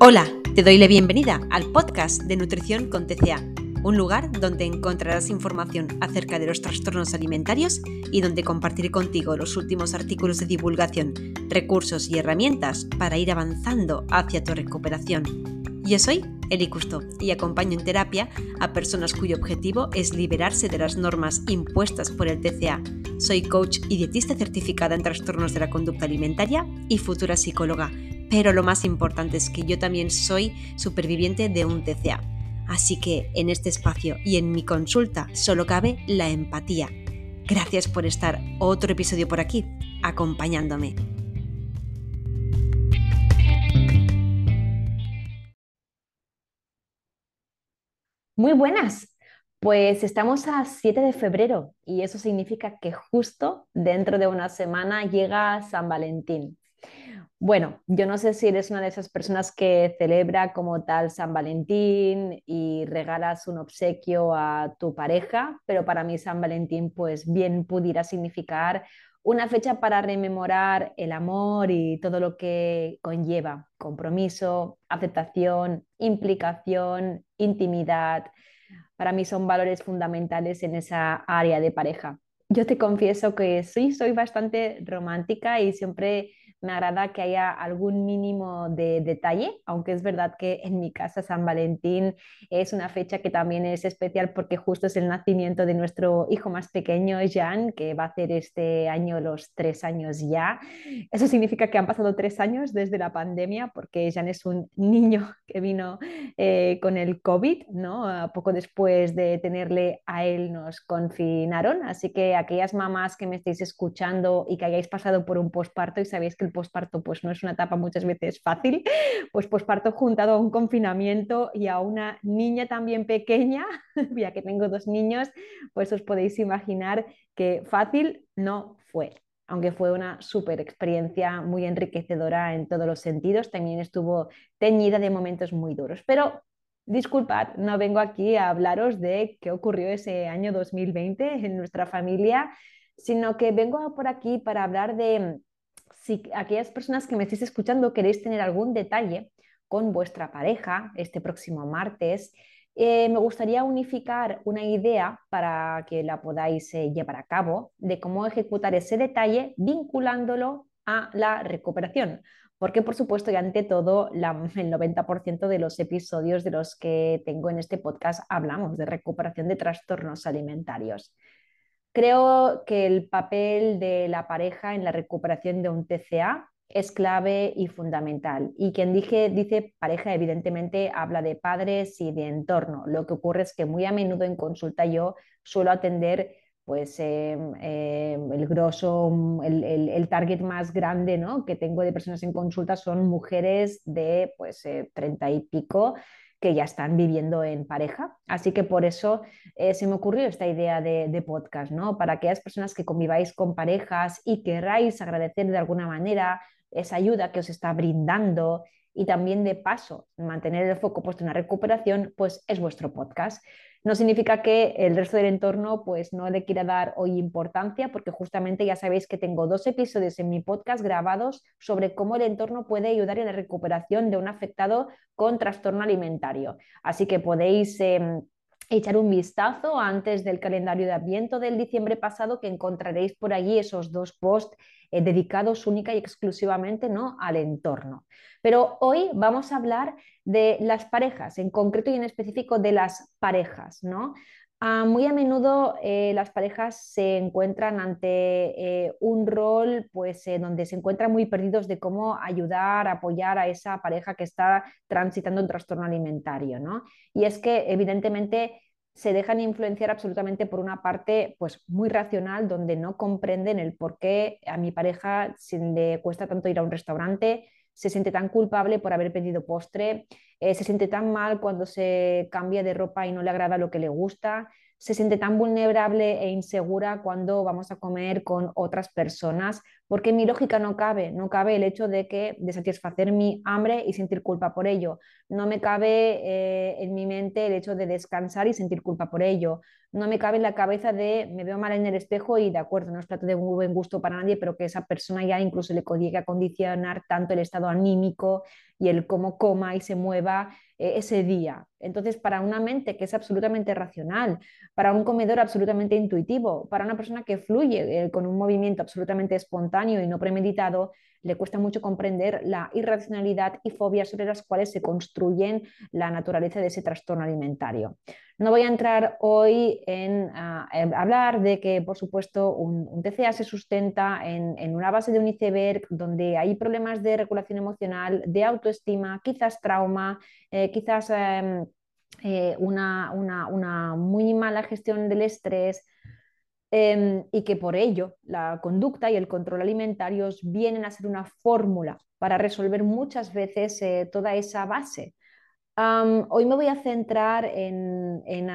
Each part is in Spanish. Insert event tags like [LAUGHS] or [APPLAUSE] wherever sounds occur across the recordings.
Hola, te doy la bienvenida al podcast de Nutrición con TCA, un lugar donde encontrarás información acerca de los trastornos alimentarios y donde compartiré contigo los últimos artículos de divulgación, recursos y herramientas para ir avanzando hacia tu recuperación. Yo soy Eli Custo y acompaño en terapia a personas cuyo objetivo es liberarse de las normas impuestas por el TCA. Soy coach y dietista certificada en trastornos de la conducta alimentaria y futura psicóloga pero lo más importante es que yo también soy superviviente de un TCA. Así que en este espacio y en mi consulta solo cabe la empatía. Gracias por estar otro episodio por aquí, acompañándome. Muy buenas. Pues estamos a 7 de febrero y eso significa que justo dentro de una semana llega San Valentín. Bueno, yo no sé si eres una de esas personas que celebra como tal San Valentín y regalas un obsequio a tu pareja, pero para mí San Valentín pues bien pudiera significar una fecha para rememorar el amor y todo lo que conlleva, compromiso, aceptación, implicación, intimidad. Para mí son valores fundamentales en esa área de pareja. Yo te confieso que sí, soy bastante romántica y siempre me agrada que haya algún mínimo de detalle, aunque es verdad que en mi casa San Valentín es una fecha que también es especial porque justo es el nacimiento de nuestro hijo más pequeño, Jan, que va a hacer este año los tres años ya. Eso significa que han pasado tres años desde la pandemia porque Jan es un niño [LAUGHS] que vino eh, con el COVID, ¿no? Poco después de tenerle a él nos confinaron, así que aquellas mamás que me estéis escuchando y que hayáis pasado por un posparto y sabéis que el posparto pues no es una etapa muchas veces fácil, [LAUGHS] pues posparto juntado a un confinamiento y a una niña también pequeña, [LAUGHS] ya que tengo dos niños, pues os podéis imaginar que fácil no fue aunque fue una súper experiencia muy enriquecedora en todos los sentidos, también estuvo teñida de momentos muy duros. Pero disculpad, no vengo aquí a hablaros de qué ocurrió ese año 2020 en nuestra familia, sino que vengo por aquí para hablar de si aquellas personas que me estéis escuchando queréis tener algún detalle con vuestra pareja este próximo martes, eh, me gustaría unificar una idea para que la podáis eh, llevar a cabo de cómo ejecutar ese detalle vinculándolo a la recuperación. Porque, por supuesto, y ante todo, el 90% de los episodios de los que tengo en este podcast hablamos de recuperación de trastornos alimentarios. Creo que el papel de la pareja en la recuperación de un TCA es clave y fundamental. Y quien dije, dice pareja, evidentemente habla de padres y de entorno. Lo que ocurre es que muy a menudo en consulta yo suelo atender pues em, em, el grosso, el, target más grande ¿no? que tengo de personas en consulta son mujeres de pues eh, y pico que ya están viviendo en pareja. Así que por eso eh, se me ocurrió esta idea de, podcast, ¿no? Para aquellas personas que conviváis con parejas y queráis agradecer de alguna manera esa ayuda que os está brindando y también de paso mantener el foco puesto en la recuperación, pues es vuestro podcast. No significa que el resto del entorno pues no le quiera dar hoy importancia, porque justamente ya sabéis que tengo dos episodios en mi podcast grabados sobre cómo el entorno puede ayudar en la recuperación de un afectado con trastorno alimentario. Así que podéis... Em, echar un vistazo antes del calendario de Adviento del diciembre pasado, que encontraréis por allí esos dos posts eh, dedicados única y exclusivamente ¿no? al entorno. Pero hoy vamos a hablar de las parejas, en concreto y en específico de las parejas, ¿no? Ah, muy a menudo eh, las parejas se encuentran ante eh, un rol pues, donde se encuentran muy perdidos de cómo ayudar, apoyar a esa pareja que está transitando un trastorno alimentario. ¿no? Y es que evidentemente se dejan influenciar absolutamente por una parte pues muy racional donde no comprenden el por qué a mi pareja se le cuesta tanto ir a un restaurante, se siente tan culpable por haber pedido postre, eh, se siente tan mal cuando se cambia de ropa y no le agrada lo que le gusta, se siente tan vulnerable e insegura cuando vamos a comer con otras personas, porque mi lógica no cabe, no cabe el hecho de que de satisfacer mi hambre y sentir culpa por ello, no me cabe eh, en mi mente el hecho de descansar y sentir culpa por ello, no me cabe en la cabeza de me veo mal en el espejo y de acuerdo, no es plato de muy buen gusto para nadie, pero que esa persona ya incluso le llegue a condicionar tanto el estado anímico y el cómo coma y se mueva eh, ese día. Entonces, para una mente que es absolutamente racional, para un comedor absolutamente intuitivo, para una persona que fluye eh, con un movimiento absolutamente espontáneo y no premeditado, le cuesta mucho comprender la irracionalidad y fobia sobre las cuales se construyen la naturaleza de ese trastorno alimentario. No voy a entrar hoy en, ah, hablar de que, por supuesto, un, TCA se sustenta en, una base de un iceberg donde hay problemas de regulación emocional, de autoestima, quizás trauma, eh, quizás em, eh, una, una muy mala gestión del estrés, Em, y que por ello la conducta y el control alimentarios vienen a ser una fórmula para resolver muchas veces eh, toda esa base. hoy me voy a centrar en, en,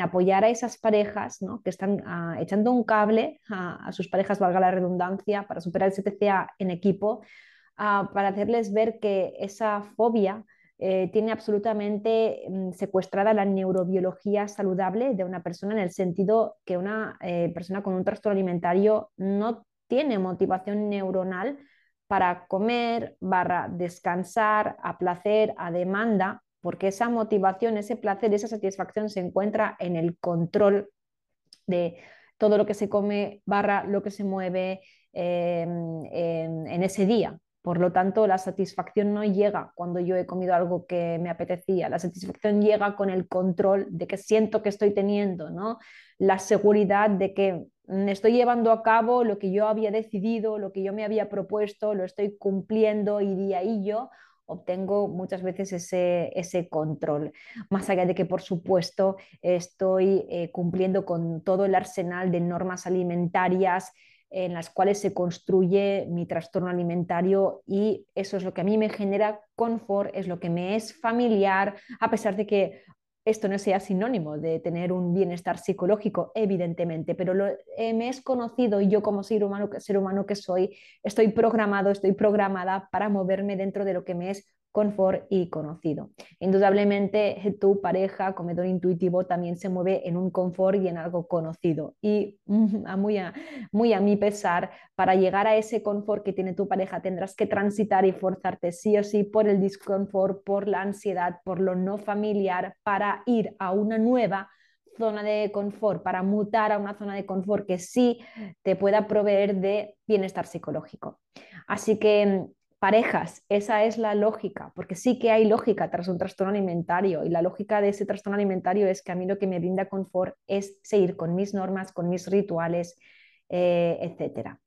apoyar a esas parejas que están ah, echando un cable a, sus parejas, valga la redundancia, para superar el CTCA en equipo, ah, para hacerles ver que esa fobia eh, tiene absolutamente mm, secuestrada la neurobiología saludable de una persona en el sentido que una eh, persona con un trastorno alimentario no tiene motivación neuronal para comer, barra descansar, a placer, a demanda, porque esa motivación, ese placer, esa satisfacción se encuentra en el control de todo lo que se come, barra lo que se mueve em, en ese día. Por lo tanto, la satisfacción no llega cuando yo he comido algo que me apetecía, la satisfacción llega con el control de que siento que estoy teniendo, ¿no? La seguridad de que estoy llevando a cabo lo que yo había decidido, lo que yo me había propuesto, lo estoy cumpliendo y de ahí yo obtengo muchas veces ese, ese control. Más allá de que, por supuesto, estoy eh, cumpliendo con todo el arsenal de normas alimentarias en las cuales se construye mi trastorno alimentario y eso es lo que a mí me genera confort, es lo que me es familiar, a pesar de que esto no sea sinónimo de tener un bienestar psicológico, evidentemente, pero lo, eh, me es conocido y yo como ser humano, ser humano que soy, estoy programado, estoy programada para moverme dentro de lo que me es confort y conocido. Indudablemente tu pareja, comedor intuitivo, también se mueve en un confort y en algo conocido. Y muy a, muy a mi pesar, para llegar a ese confort que tiene tu pareja tendrás que transitar y forzarte sí o sí por el disconfort, por la ansiedad, por lo no familiar, para ir a una nueva zona de confort, para mutar a una zona de confort que sí te pueda proveer de bienestar psicológico. Así que parejas, esa es la lógica, porque sí que hay lógica tras un trastorno alimentario y la lógica de ese trastorno alimentario es que a mí lo que me brinda confort es seguir con mis normas, con mis rituales, eh, etc.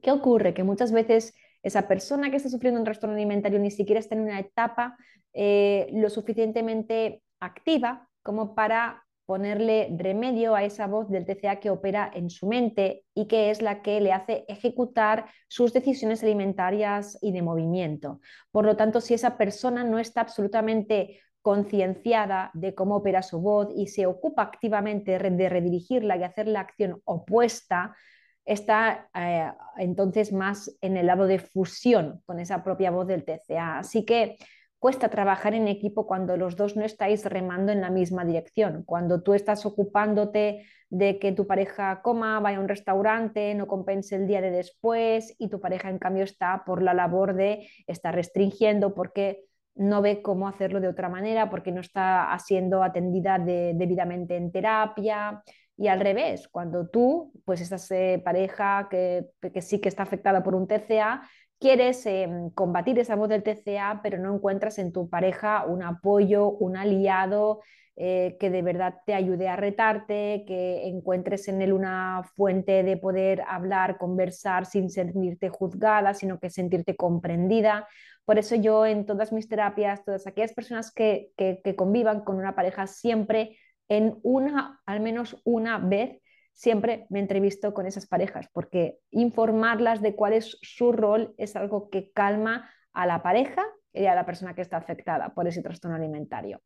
¿Qué ocurre? Que muchas veces esa persona que está sufriendo un trastorno alimentario ni siquiera está en una etapa eh, lo suficientemente activa como para ponerle remedio a esa voz del TCA que opera en su mente y que es la que le hace ejecutar sus decisiones alimentarias y de movimiento. Por lo tanto, si esa persona no está absolutamente concienciada de cómo opera su voz y se ocupa activamente de redirigirla y hacer la acción opuesta, está eh, entonces más en el lado de fusión con esa propia voz del TCA. Así que cuesta trabajar en equipo cuando los dos no estáis remando en la misma dirección, cuando tú estás ocupándote de que tu pareja coma, vaya a un restaurante, no compense el día de después y tu pareja en cambio está por la labor de estar restringiendo porque no ve cómo hacerlo de otra manera, porque no está siendo atendida debidamente en terapia. Y al revés, cuando tú, pues esta eh, pareja que, que sí que está afectada por un TCA, quieres em, combatir esa voz del TCA, pero no encuentras en tu pareja un apoyo, un aliado eh, que de verdad te ayude a retarte, que encuentres en él una fuente de poder hablar, conversar sin sentirte juzgada, sino que sentirte comprendida. Por eso yo en todas mis terapias, todas aquellas personas que, que convivan con una pareja, siempre en una, al menos una vez, siempre me entrevisto con esas parejas, porque informarlas de cuál es su rol es algo que calma a la pareja y a la persona que está afectada por ese trastorno alimentario.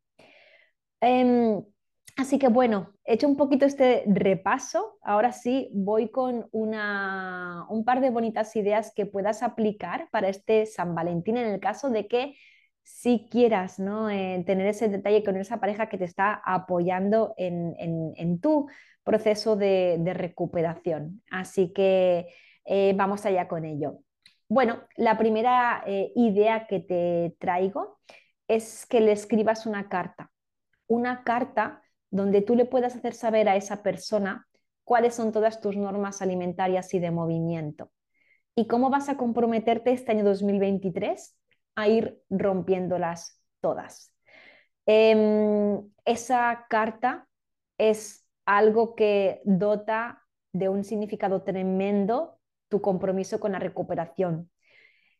Em, así que bueno, he hecho un poquito este repaso. Ahora sí, voy con un par de bonitas ideas que puedas aplicar para este San Valentín en el caso de que si quieras ¿no? Eh, tener ese detalle con esa pareja que te está apoyando en, tu proceso de, recuperación. Así que eh, vamos allá con ello. Bueno, la primera eh, idea que te traigo es que le escribas una carta. Una carta donde tú le puedas hacer saber a esa persona cuáles son todas tus normas alimentarias y de movimiento. ¿Y cómo vas a comprometerte este año 2023 a ir rompiéndolas todas? Em, esa carta es algo que dota de un significado tremendo tu compromiso con la recuperación.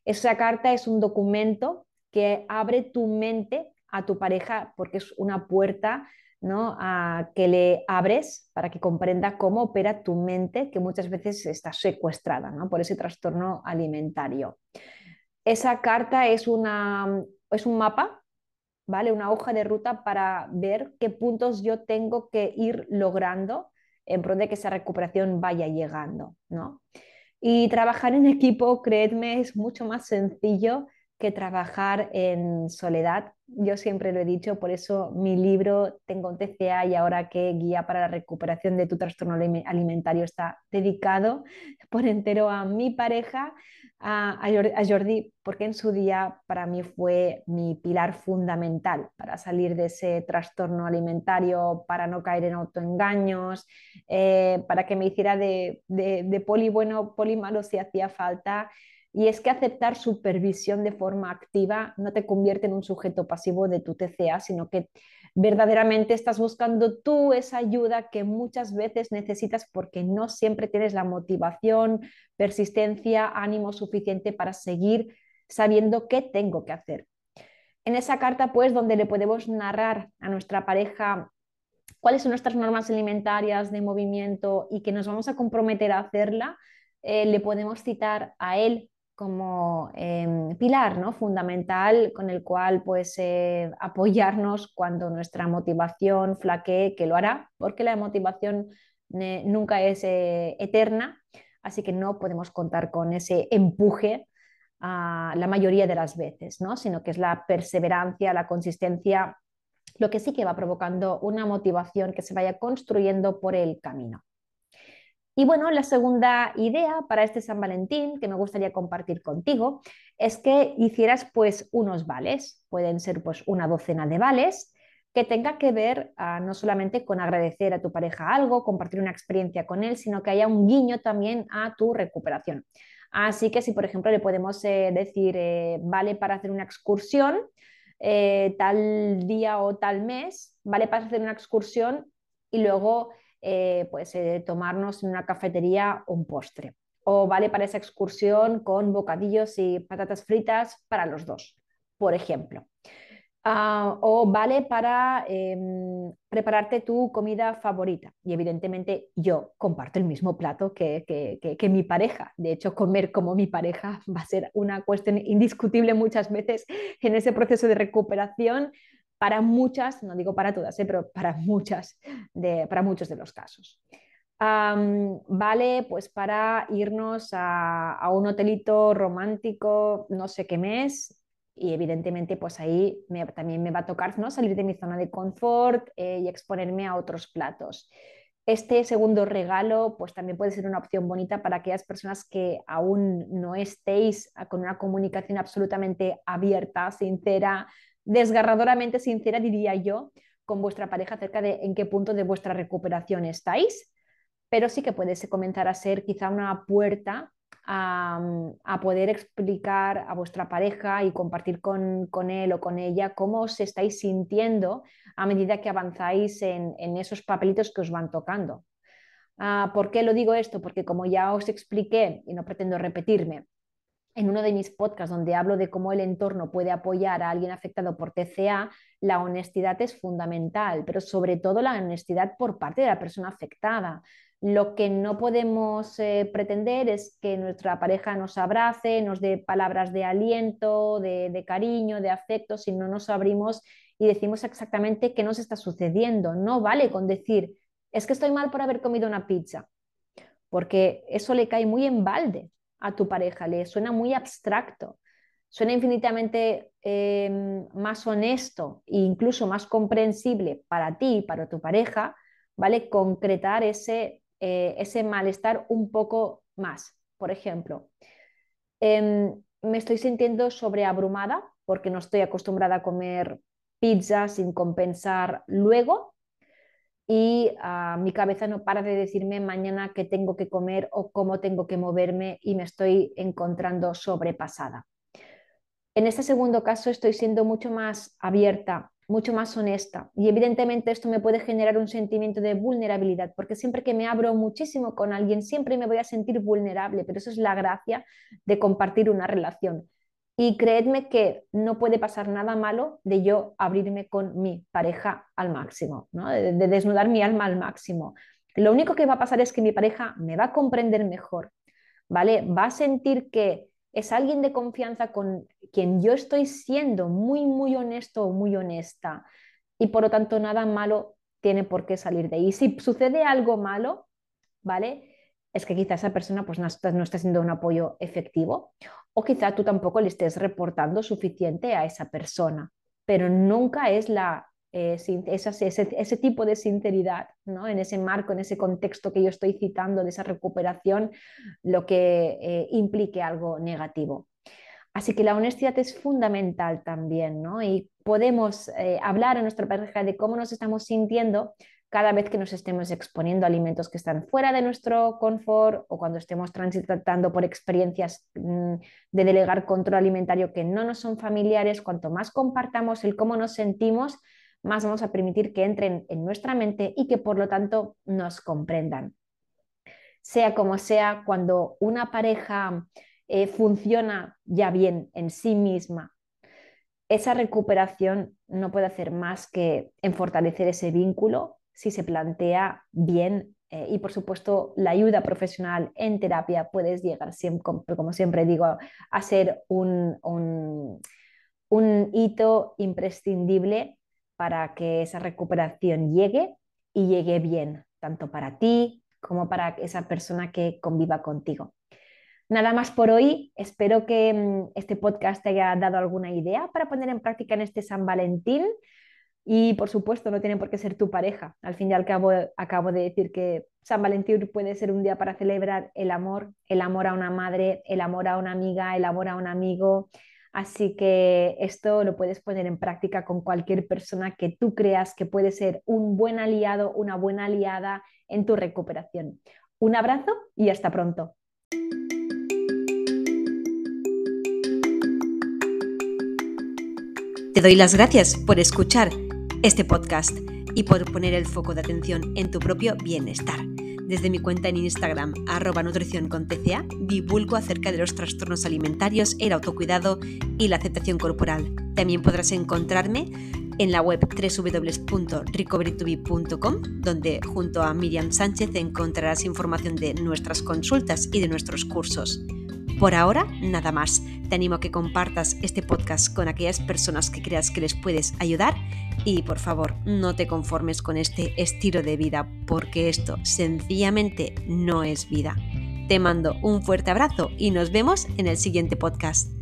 Esa carta es un documento que abre tu mente a tu pareja porque es una puerta ¿no? a que le abres para que comprenda cómo opera tu mente, que muchas veces está secuestrada ¿no? por ese trastorno alimentario. Esa carta es, una, es un mapa, ¿vale? una hoja de ruta para ver qué puntos yo tengo que ir logrando en pro de que esa recuperación vaya llegando. ¿no? Y trabajar en equipo, creedme, es mucho más sencillo que trabajar en soledad. Yo siempre lo he dicho, por eso mi libro Tengo un TCA y ahora que guía para la recuperación de tu trastorno alimentario está dedicado por entero a mi pareja, a, Jordi, porque en su día para mí fue mi pilar fundamental para salir de ese trastorno alimentario, para no caer en autoengaños, eh, para que me hiciera de, de, de poli bueno, poli malo si hacía falta. Y es que aceptar supervisión de forma activa no te convierte en un sujeto pasivo de tu TCA, sino que verdaderamente estás buscando tú esa ayuda que muchas veces necesitas porque no siempre tienes la motivación, persistencia, ánimo suficiente para seguir sabiendo qué tengo que hacer. En esa carta, pues, donde le podemos narrar a nuestra pareja cuáles son nuestras normas alimentarias de movimiento y que nos vamos a comprometer a hacerla, eh, le podemos citar a él como em, pilar ¿no? fundamental con el cual pues, apoyarnos cuando nuestra motivación flaquee, que lo hará, porque la motivación nunca es eh, eterna, así que no podemos contar con ese empuje la mayoría de las veces, ¿no? sino que es la perseverancia, la consistencia, lo que sí que va provocando una motivación que se vaya construyendo por el camino. Y bueno, la segunda idea para este San Valentín que me gustaría compartir contigo es que hicieras pues unos vales, pueden ser pues una docena de vales que tenga que ver ah, no solamente con agradecer a tu pareja algo, compartir una experiencia con él, sino que haya un guiño también a tu recuperación. Así que si por ejemplo le podemos eh, decir eh, vale para hacer una excursión eh, tal día o tal mes, vale para hacer una excursión y luego eh, pues, eh, tomarnos en una cafetería un postre. O vale para esa excursión con bocadillos y patatas fritas para los dos, por ejemplo. Ah, o vale para em, prepararte tu comida favorita. Y evidentemente yo comparto el mismo plato que, que, mi pareja. De hecho, comer como mi pareja [LAUGHS] va a ser una cuestión indiscutible muchas veces en ese proceso de recuperación para muchas, no digo para todas, ¿eh? pero para muchas, de, para muchos de los casos. vale, pues para irnos a, un hotelito romántico, no sé qué mes, y evidentemente pues ahí también me va a tocar ¿no? salir de mi zona de confort eh, y exponerme a otros platos. Este segundo regalo pues también puede ser una opción bonita para aquellas personas que aún no estéis con una comunicación absolutamente abierta, sincera, desgarradoramente sincera, diría yo, con vuestra pareja acerca de en qué punto de vuestra recuperación estáis, pero sí que puede comenzar a ser quizá una puerta a, poder explicar a vuestra pareja y compartir con, él o con ella cómo os estáis sintiendo a medida que avanzáis en, esos papelitos que os van tocando. Ah, ¿Por qué lo digo esto? Porque como ya os expliqué, y no pretendo repetirme, en uno de mis podcasts donde hablo de cómo el entorno puede apoyar a alguien afectado por TCA, la honestidad es fundamental, pero sobre todo la honestidad por parte de la persona afectada. Lo que no podemos eh, pretender es que nuestra pareja nos abrace, nos dé palabras de aliento, de, de cariño, de afecto, si no nos abrimos y decimos exactamente qué nos está sucediendo. No vale con decir, es que estoy mal por haber comido una pizza, porque eso le cae muy en balde a tu pareja, le suena muy abstracto. suena infinitamente em, más honesto e incluso más comprensible para ti y para tu pareja, ¿vale? Concretar ese, eh, ese malestar un poco más. Por ejemplo, em, me estoy sintiendo sobreabrumada porque no estoy acostumbrada a comer pizza sin compensar luego y ah, mi cabeza no para de decirme mañana qué tengo que comer o cómo tengo que moverme y me estoy encontrando sobrepasada. En este segundo caso estoy siendo mucho más abierta, mucho más honesta y evidentemente esto me puede generar un sentimiento de vulnerabilidad porque siempre que me abro muchísimo con alguien siempre me voy a sentir vulnerable, pero eso es la gracia de compartir una relación. Y creedme que no puede pasar nada malo de yo abrirme con mi pareja al máximo, de, desnudar mi alma al máximo. Lo único que va a pasar es que mi pareja me va a comprender mejor, ¿vale? Va a sentir que es alguien de confianza con quien yo estoy siendo muy, muy honesto o muy honesta. Y por lo tanto, nada malo tiene por qué salir de ahí. Si sucede algo malo, ¿vale? Es que quizá esa persona pues, no, está, no está siendo un apoyo efectivo o quizá tú tampoco le estés reportando suficiente a esa persona, pero nunca es la, eh, ese, tipo de sinceridad ¿no? en ese marco, en ese contexto que yo estoy citando de esa recuperación, lo que eh, implique algo negativo. Así que la honestidad es fundamental también, ¿no? Y podemos eh, hablar a nuestra pareja de cómo nos estamos sintiendo cada vez que nos estemos exponiendo a alimentos que están fuera de nuestro confort o cuando estemos transitando por experiencias mm, de delegar control alimentario que no nos son familiares, cuanto más compartamos el cómo nos sentimos, más vamos a permitir que entren en nuestra mente y que por lo tanto nos comprendan. Sea como sea, cuando una pareja eh, funciona ya bien en sí misma, esa recuperación no puede hacer más que en fortalecer ese vínculo si se plantea bien eh, y por supuesto la ayuda profesional en terapia puedes llegar siempre, como, siempre digo, a ser un, un, hito imprescindible para que esa recuperación llegue y llegue bien, tanto para ti como para esa persona que conviva contigo. Nada más por hoy. Espero que mm, este podcast te haya dado alguna idea para poner en práctica en este San Valentín. Y por supuesto, no tiene por qué ser tu pareja. Al fin y al cabo, acabo de decir que San Valentín puede ser un día para celebrar el amor, el amor a una madre, el amor a una amiga, el amor a un amigo. Así que esto lo puedes poner en práctica con cualquier persona que tú creas que puede ser un buen aliado, una buena aliada en tu recuperación. Un abrazo y hasta pronto. Te doy las gracias por escuchar este podcast y por poner el foco de atención en tu propio bienestar. Desde mi cuenta en Instagram, arroba nutrición con TCA, divulgo acerca de los trastornos alimentarios, el autocuidado y la aceptación corporal. También podrás encontrarme en la web www.recoverytobe.com, donde junto a Miriam Sánchez encontrarás información de nuestras consultas y de nuestros cursos. Por ahora, nada más. Te animo a que compartas este podcast con aquellas personas que creas que les puedes ayudar y por favor, no te conformes con este estilo de vida porque esto sencillamente no es vida. Te mando un fuerte abrazo y nos vemos en el siguiente podcast.